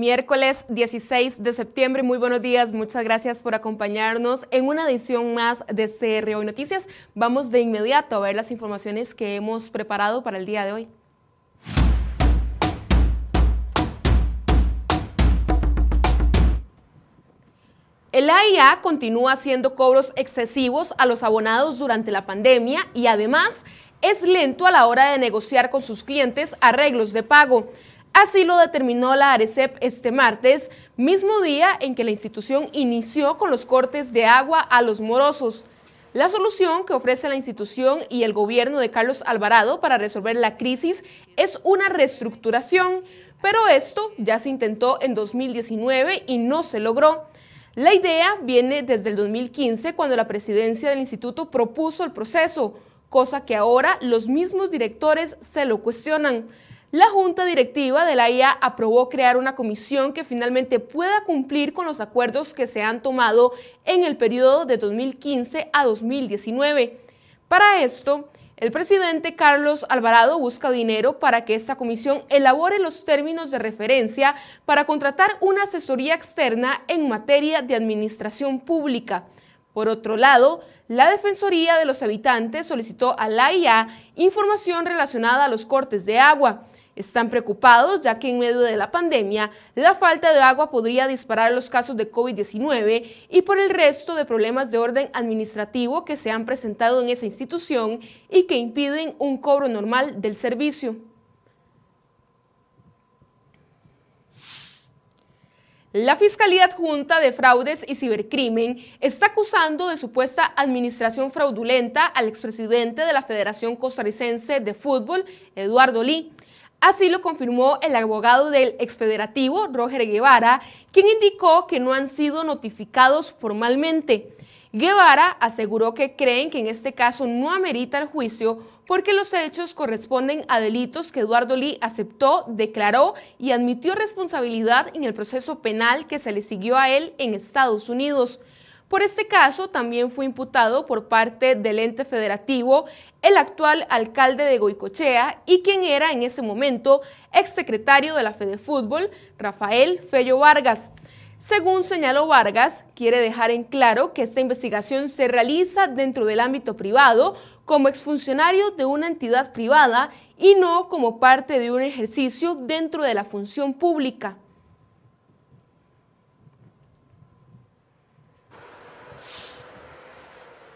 Miércoles 16 de septiembre, muy buenos días, muchas gracias por acompañarnos en una edición más de CR Hoy Noticias. Vamos de inmediato a ver las informaciones que hemos preparado para el día de hoy. El AIA continúa haciendo cobros excesivos a los abonados durante la pandemia y además es lento a la hora de negociar con sus clientes arreglos de pago. Así lo determinó la ARECEP este martes, mismo día en que la institución inició con los cortes de agua a los morosos. La solución que ofrece la institución y el gobierno de Carlos Alvarado para resolver la crisis es una reestructuración, pero esto ya se intentó en 2019 y no se logró. La idea viene desde el 2015 cuando la presidencia del instituto propuso el proceso, cosa que ahora los mismos directores se lo cuestionan. La Junta Directiva de la IA aprobó crear una comisión que finalmente pueda cumplir con los acuerdos que se han tomado en el periodo de 2015 a 2019. Para esto, el presidente Carlos Alvarado busca dinero para que esta comisión elabore los términos de referencia para contratar una asesoría externa en materia de administración pública. Por otro lado, la Defensoría de los Habitantes solicitó a la IA información relacionada a los cortes de agua. Están preocupados ya que en medio de la pandemia la falta de agua podría disparar los casos de COVID-19 y por el resto de problemas de orden administrativo que se han presentado en esa institución y que impiden un cobro normal del servicio. La Fiscalía Adjunta de Fraudes y Cibercrimen está acusando de supuesta administración fraudulenta al expresidente de la Federación Costarricense de Fútbol, Eduardo Lee. Así lo confirmó el abogado del exfederativo, Roger Guevara, quien indicó que no han sido notificados formalmente. Guevara aseguró que creen que en este caso no amerita el juicio porque los hechos corresponden a delitos que Eduardo Lee aceptó, declaró y admitió responsabilidad en el proceso penal que se le siguió a él en Estados Unidos. Por este caso también fue imputado por parte del ente federativo el actual alcalde de Goicochea y quien era en ese momento exsecretario de la Fede Fútbol, Rafael Fello Vargas. Según señaló Vargas, quiere dejar en claro que esta investigación se realiza dentro del ámbito privado como exfuncionario de una entidad privada y no como parte de un ejercicio dentro de la función pública.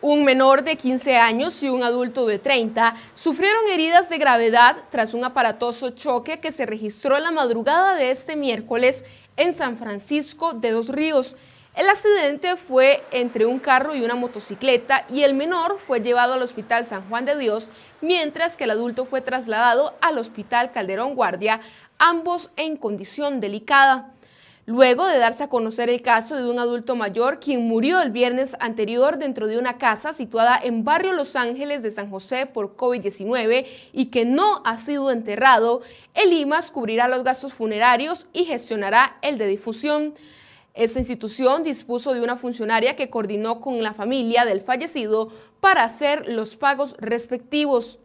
Un menor de 15 años y un adulto de 30 sufrieron heridas de gravedad tras un aparatoso choque que se registró la madrugada de este miércoles en San Francisco de Dos Ríos. El accidente fue entre un carro y una motocicleta y el menor fue llevado al Hospital San Juan de Dios, mientras que el adulto fue trasladado al Hospital Calderón Guardia, ambos en condición delicada luego de darse a conocer el caso de un adulto mayor quien murió el viernes anterior dentro de una casa situada en barrio Los Ángeles de San José por COVID-19 y que no ha sido enterrado, el IMAS cubrirá los gastos funerarios y gestionará el de difusión. Esta institución dispuso de una funcionaria que coordinó con la familia del fallecido para hacer los pagos respectivos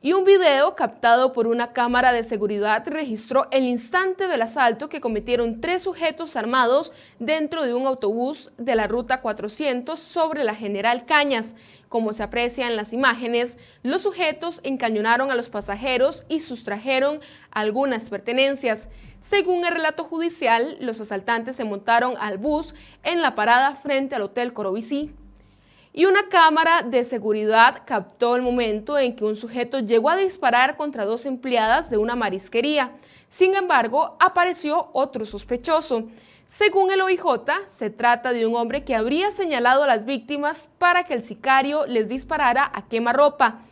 y un video captado por una cámara de seguridad registró el instante del asalto que cometieron tres sujetos armados dentro de un autobús de la ruta 400 sobre la General Cañas. Como se aprecia en las imágenes, los sujetos encañonaron a los pasajeros y sustrajeron algunas pertenencias. Según el relato judicial, los asaltantes se montaron al bus en la parada frente al Hotel Corobicí y una cámara de seguridad captó el momento en que un sujeto llegó a disparar contra dos empleadas de una marisquería. Sin embargo, apareció otro sospechoso. Según el OIJ, se trata de un hombre que habría señalado a las víctimas para que el sicario les disparara a quemarropa.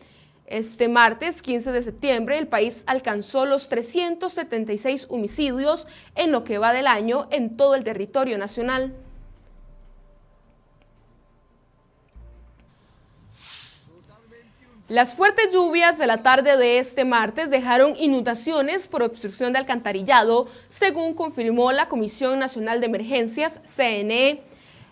Este martes 15 de septiembre el país alcanzó los 376 homicidios en lo que va del año en todo el territorio nacional. Las fuertes lluvias de la tarde de este martes dejaron inundaciones por obstrucción de alcantarillado, según confirmó la Comisión Nacional de Emergencias, CNE.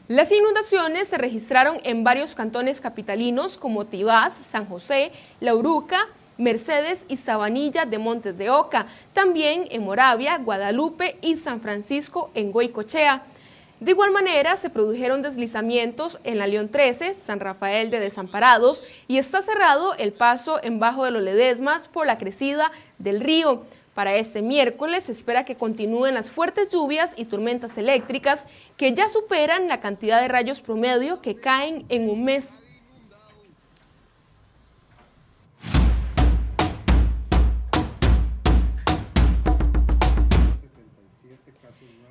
Las inundaciones se registraron en varios cantones capitalinos como Tibás, San José, La Uruca, Mercedes y Sabanilla de Montes de Oca, también en Moravia, Guadalupe y San Francisco en Goicochea. De igual manera, se produjeron deslizamientos en la León 13, San Rafael de Desamparados y está cerrado el paso en Bajo de los Ledesmas por la crecida del río. Para este miércoles se espera que continúen las fuertes lluvias y tormentas eléctricas que ya superan la cantidad de rayos promedio que caen en un mes.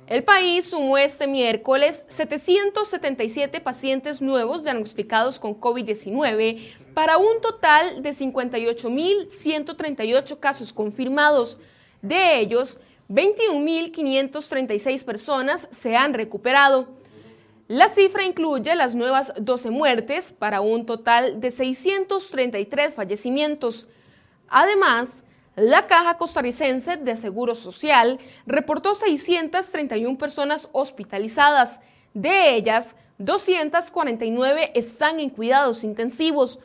El país sumó este miércoles 777 pacientes nuevos diagnosticados con COVID-19 para un total de 58.138 casos confirmados. De ellos, 21.536 personas se han recuperado. La cifra incluye las nuevas 12 muertes para un total de 633 fallecimientos. Además, la Caja Costarricense de Seguro Social reportó 631 personas hospitalizadas. De ellas, 249 están en cuidados intensivos.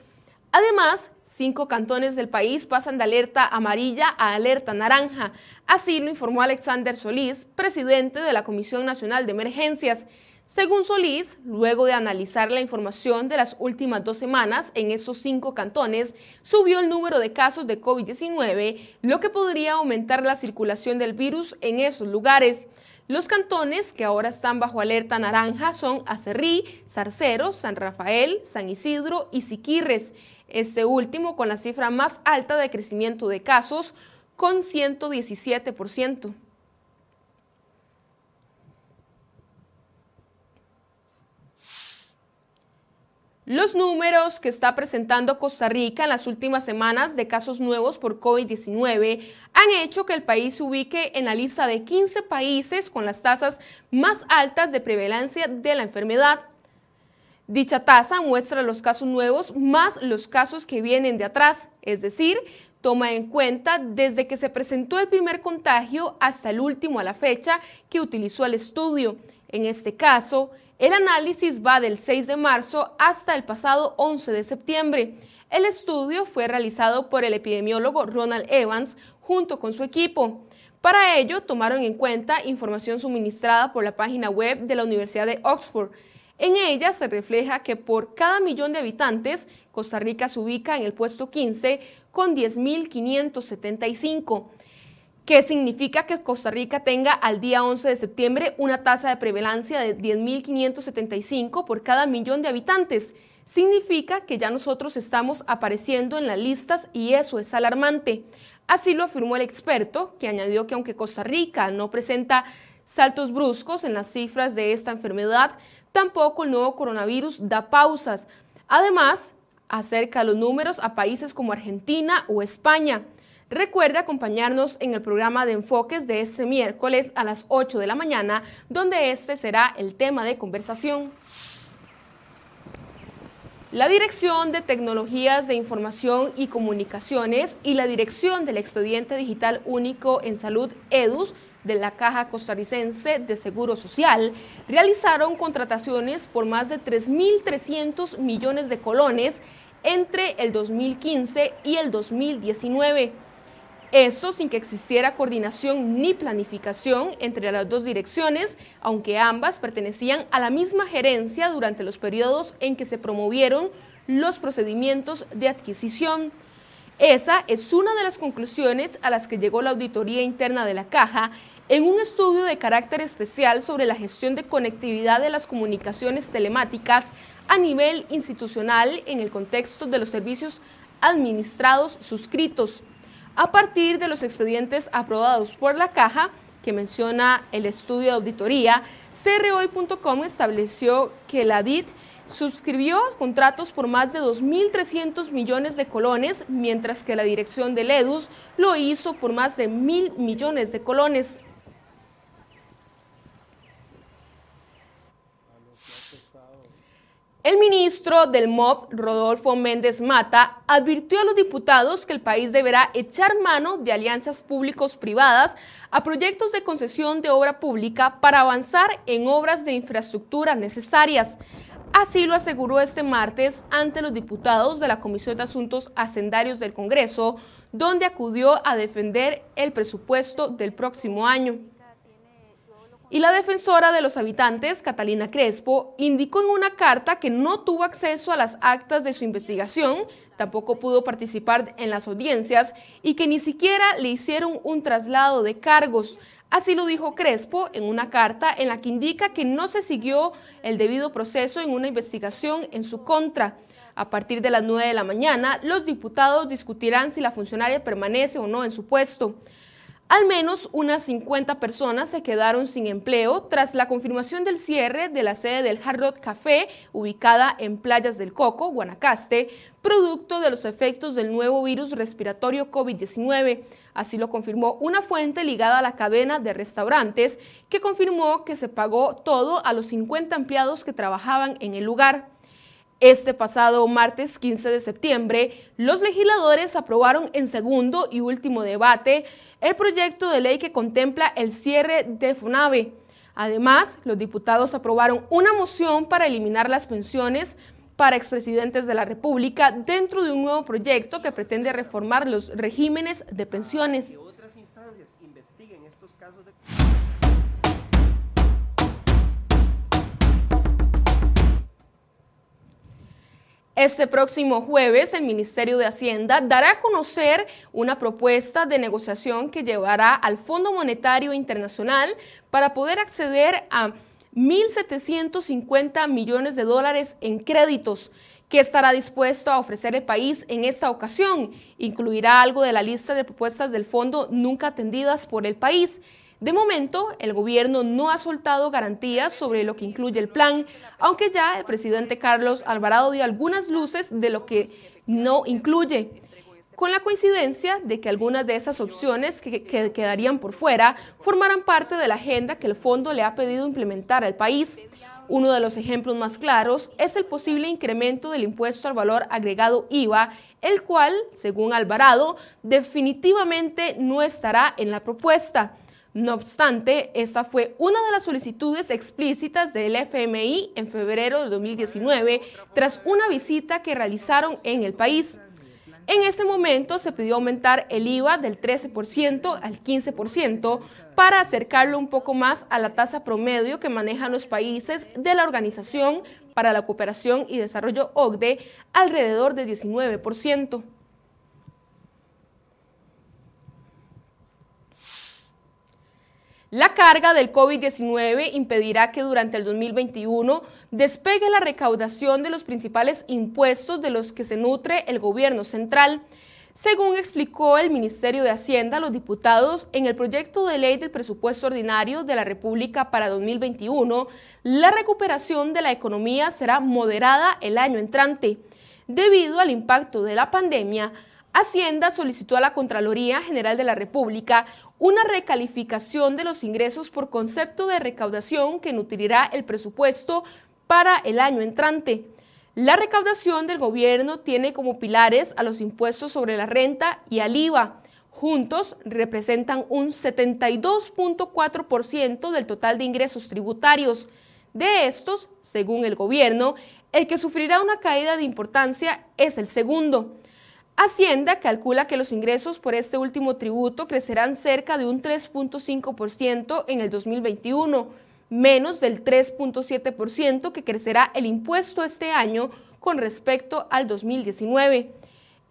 Además, cinco cantones del país pasan de alerta amarilla a alerta naranja. Así lo informó Alexander Solís, presidente de la Comisión Nacional de Emergencias. Según Solís, luego de analizar la información de las últimas dos semanas en esos cinco cantones, subió el número de casos de COVID-19, lo que podría aumentar la circulación del virus en esos lugares. Los cantones que ahora están bajo alerta naranja son Acerrí, Zarcero, San Rafael, San Isidro y Siquirres, este último con la cifra más alta de crecimiento de casos, con 117%. Los números que está presentando Costa Rica en las últimas semanas de casos nuevos por COVID-19 han hecho que el país se ubique en la lista de 15 países con las tasas más altas de prevalencia de la enfermedad. Dicha tasa muestra los casos nuevos más los casos que vienen de atrás, es decir, toma en cuenta desde que se presentó el primer contagio hasta el último a la fecha que utilizó el estudio. En este caso, el análisis va del 6 de marzo hasta el pasado 11 de septiembre. El estudio fue realizado por el epidemiólogo Ronald Evans junto con su equipo. Para ello, tomaron en cuenta información suministrada por la página web de la Universidad de Oxford. En ella se refleja que por cada millón de habitantes, Costa Rica se ubica en el puesto 15 con 10.575 que significa que Costa Rica tenga al día 11 de septiembre una tasa de prevalencia de 10.575 por cada millón de habitantes. Significa que ya nosotros estamos apareciendo en las listas y eso es alarmante. Así lo afirmó el experto, que añadió que aunque Costa Rica no presenta saltos bruscos en las cifras de esta enfermedad, tampoco el nuevo coronavirus da pausas. Además, acerca los números a países como Argentina o España. Recuerde acompañarnos en el programa de enfoques de este miércoles a las 8 de la mañana, donde este será el tema de conversación. La Dirección de Tecnologías de Información y Comunicaciones y la Dirección del Expediente Digital Único en Salud EDUS de la Caja Costarricense de Seguro Social realizaron contrataciones por más de 3.300 millones de colones entre el 2015 y el 2019. Eso sin que existiera coordinación ni planificación entre las dos direcciones, aunque ambas pertenecían a la misma gerencia durante los periodos en que se promovieron los procedimientos de adquisición. Esa es una de las conclusiones a las que llegó la auditoría interna de la caja en un estudio de carácter especial sobre la gestión de conectividad de las comunicaciones telemáticas a nivel institucional en el contexto de los servicios administrados suscritos a partir de los expedientes aprobados por la caja que menciona el estudio de auditoría, CROI.com estableció que la DIT suscribió contratos por más de 2.300 millones de colones, mientras que la dirección del EDUS lo hizo por más de mil millones de colones. El ministro del MOB, Rodolfo Méndez Mata, advirtió a los diputados que el país deberá echar mano de alianzas públicos-privadas a proyectos de concesión de obra pública para avanzar en obras de infraestructura necesarias. Así lo aseguró este martes ante los diputados de la Comisión de Asuntos Hacendarios del Congreso, donde acudió a defender el presupuesto del próximo año. Y la defensora de los habitantes, Catalina Crespo, indicó en una carta que no tuvo acceso a las actas de su investigación, tampoco pudo participar en las audiencias y que ni siquiera le hicieron un traslado de cargos. Así lo dijo Crespo en una carta en la que indica que no se siguió el debido proceso en una investigación en su contra. A partir de las 9 de la mañana, los diputados discutirán si la funcionaria permanece o no en su puesto. Al menos unas 50 personas se quedaron sin empleo tras la confirmación del cierre de la sede del Hard Rock Café, ubicada en Playas del Coco, Guanacaste, producto de los efectos del nuevo virus respiratorio COVID-19. Así lo confirmó una fuente ligada a la cadena de restaurantes, que confirmó que se pagó todo a los 50 empleados que trabajaban en el lugar. Este pasado martes 15 de septiembre, los legisladores aprobaron en segundo y último debate el proyecto de ley que contempla el cierre de FUNAVE. Además, los diputados aprobaron una moción para eliminar las pensiones para expresidentes de la República dentro de un nuevo proyecto que pretende reformar los regímenes de pensiones. Este próximo jueves, el Ministerio de Hacienda dará a conocer una propuesta de negociación que llevará al Fondo Monetario Internacional para poder acceder a 1.750 millones de dólares en créditos que estará dispuesto a ofrecer el país en esta ocasión. Incluirá algo de la lista de propuestas del fondo nunca atendidas por el país. De momento, el gobierno no ha soltado garantías sobre lo que incluye el plan, aunque ya el presidente Carlos Alvarado dio algunas luces de lo que no incluye, con la coincidencia de que algunas de esas opciones que, quedarían por fuera formarán parte de la agenda que el fondo le ha pedido implementar al país. Uno de los ejemplos más claros es el posible incremento del impuesto al valor agregado IVA, el cual, según Alvarado, definitivamente no estará en la propuesta. No obstante, esta fue una de las solicitudes explícitas del FMI en febrero de 2019 tras una visita que realizaron en el país. En ese momento se pidió aumentar el IVA del 13% al 15% para acercarlo un poco más a la tasa promedio que manejan los países de la Organización para la Cooperación y Desarrollo OCDE, alrededor del 19%. La carga del COVID-19 impedirá que durante el 2021 despegue la recaudación de los principales impuestos de los que se nutre el gobierno central. Según explicó el Ministerio de Hacienda los diputados en el proyecto de ley del presupuesto ordinario de la República para 2021, la recuperación de la economía será moderada el año entrante. Debido al impacto de la pandemia, Hacienda solicitó a la Contraloría General de la República una recalificación de los ingresos por concepto de recaudación que nutrirá el presupuesto para el año entrante. La recaudación del gobierno tiene como pilares a los impuestos sobre la renta y al IVA. Juntos representan un 72.4% del total de ingresos tributarios. De estos, según el gobierno, el que sufrirá una caída de importancia es el segundo. Hacienda calcula que los ingresos por este último tributo crecerán cerca de un 3.5% en el 2021, menos del 3.7% que crecerá el impuesto este año con respecto al 2019.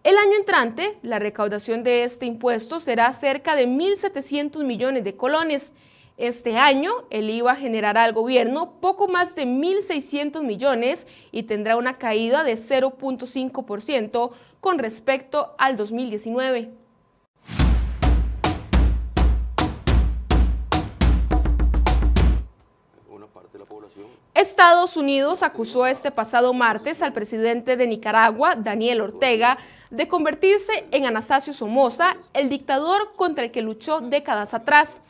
El año entrante, la recaudación de este impuesto será cerca de 1.700 millones de colones. Este año, el IVA generará al gobierno poco más de 1.600 millones y tendrá una caída de 0.5% con respecto al 2019. Estados Unidos acusó este pasado martes al presidente de Nicaragua, Daniel Ortega, de convertirse en Anastasio Somoza, el dictador contra el que luchó décadas atrás.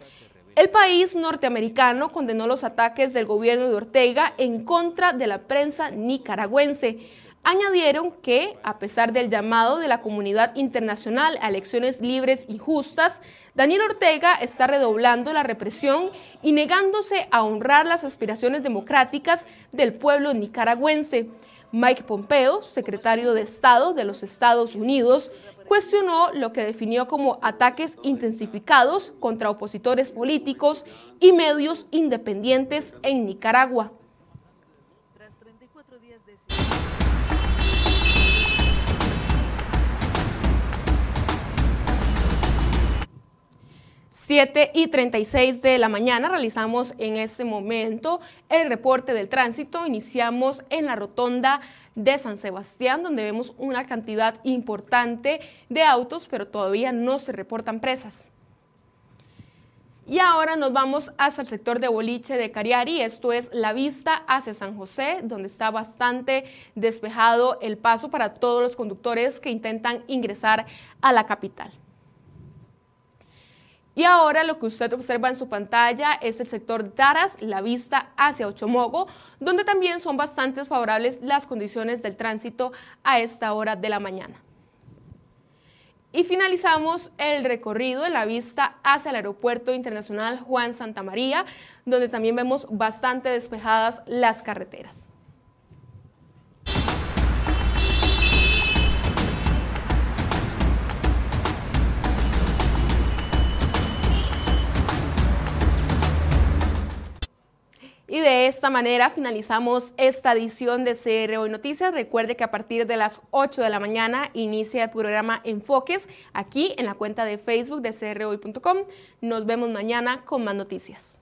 El país norteamericano condenó los ataques del gobierno de Ortega en contra de la prensa nicaragüense. Añadieron que, a pesar del llamado de la comunidad internacional a elecciones libres y justas, Daniel Ortega está redoblando la represión y negándose a honrar las aspiraciones democráticas del pueblo nicaragüense. Mike Pompeo, secretario de Estado de los Estados Unidos, cuestionó lo que definió como ataques intensificados contra opositores políticos y medios independientes en Nicaragua. 7 y 36 de la mañana realizamos en este momento el reporte del tránsito. Iniciamos en la rotonda de San Sebastián, donde vemos una cantidad importante de autos, pero todavía no se reportan presas. Y ahora nos vamos hacia el sector de boliche de Cariari, esto es la vista hacia San José, donde está bastante despejado el paso para todos los conductores que intentan ingresar a la capital. Y ahora lo que usted observa en su pantalla es el sector Taras, la vista hacia Ochomogo, donde también son bastante favorables las condiciones del tránsito a esta hora de la mañana. Y finalizamos el recorrido de la vista hacia el Aeropuerto Internacional Juan Santa María, donde también vemos bastante despejadas las carreteras. Y de esta manera finalizamos esta edición de CR Hoy Noticias. Recuerde que a partir de las 8 de la mañana inicia el programa Enfoques aquí en la cuenta de Facebook de crhoy.com. Nos vemos mañana con más noticias.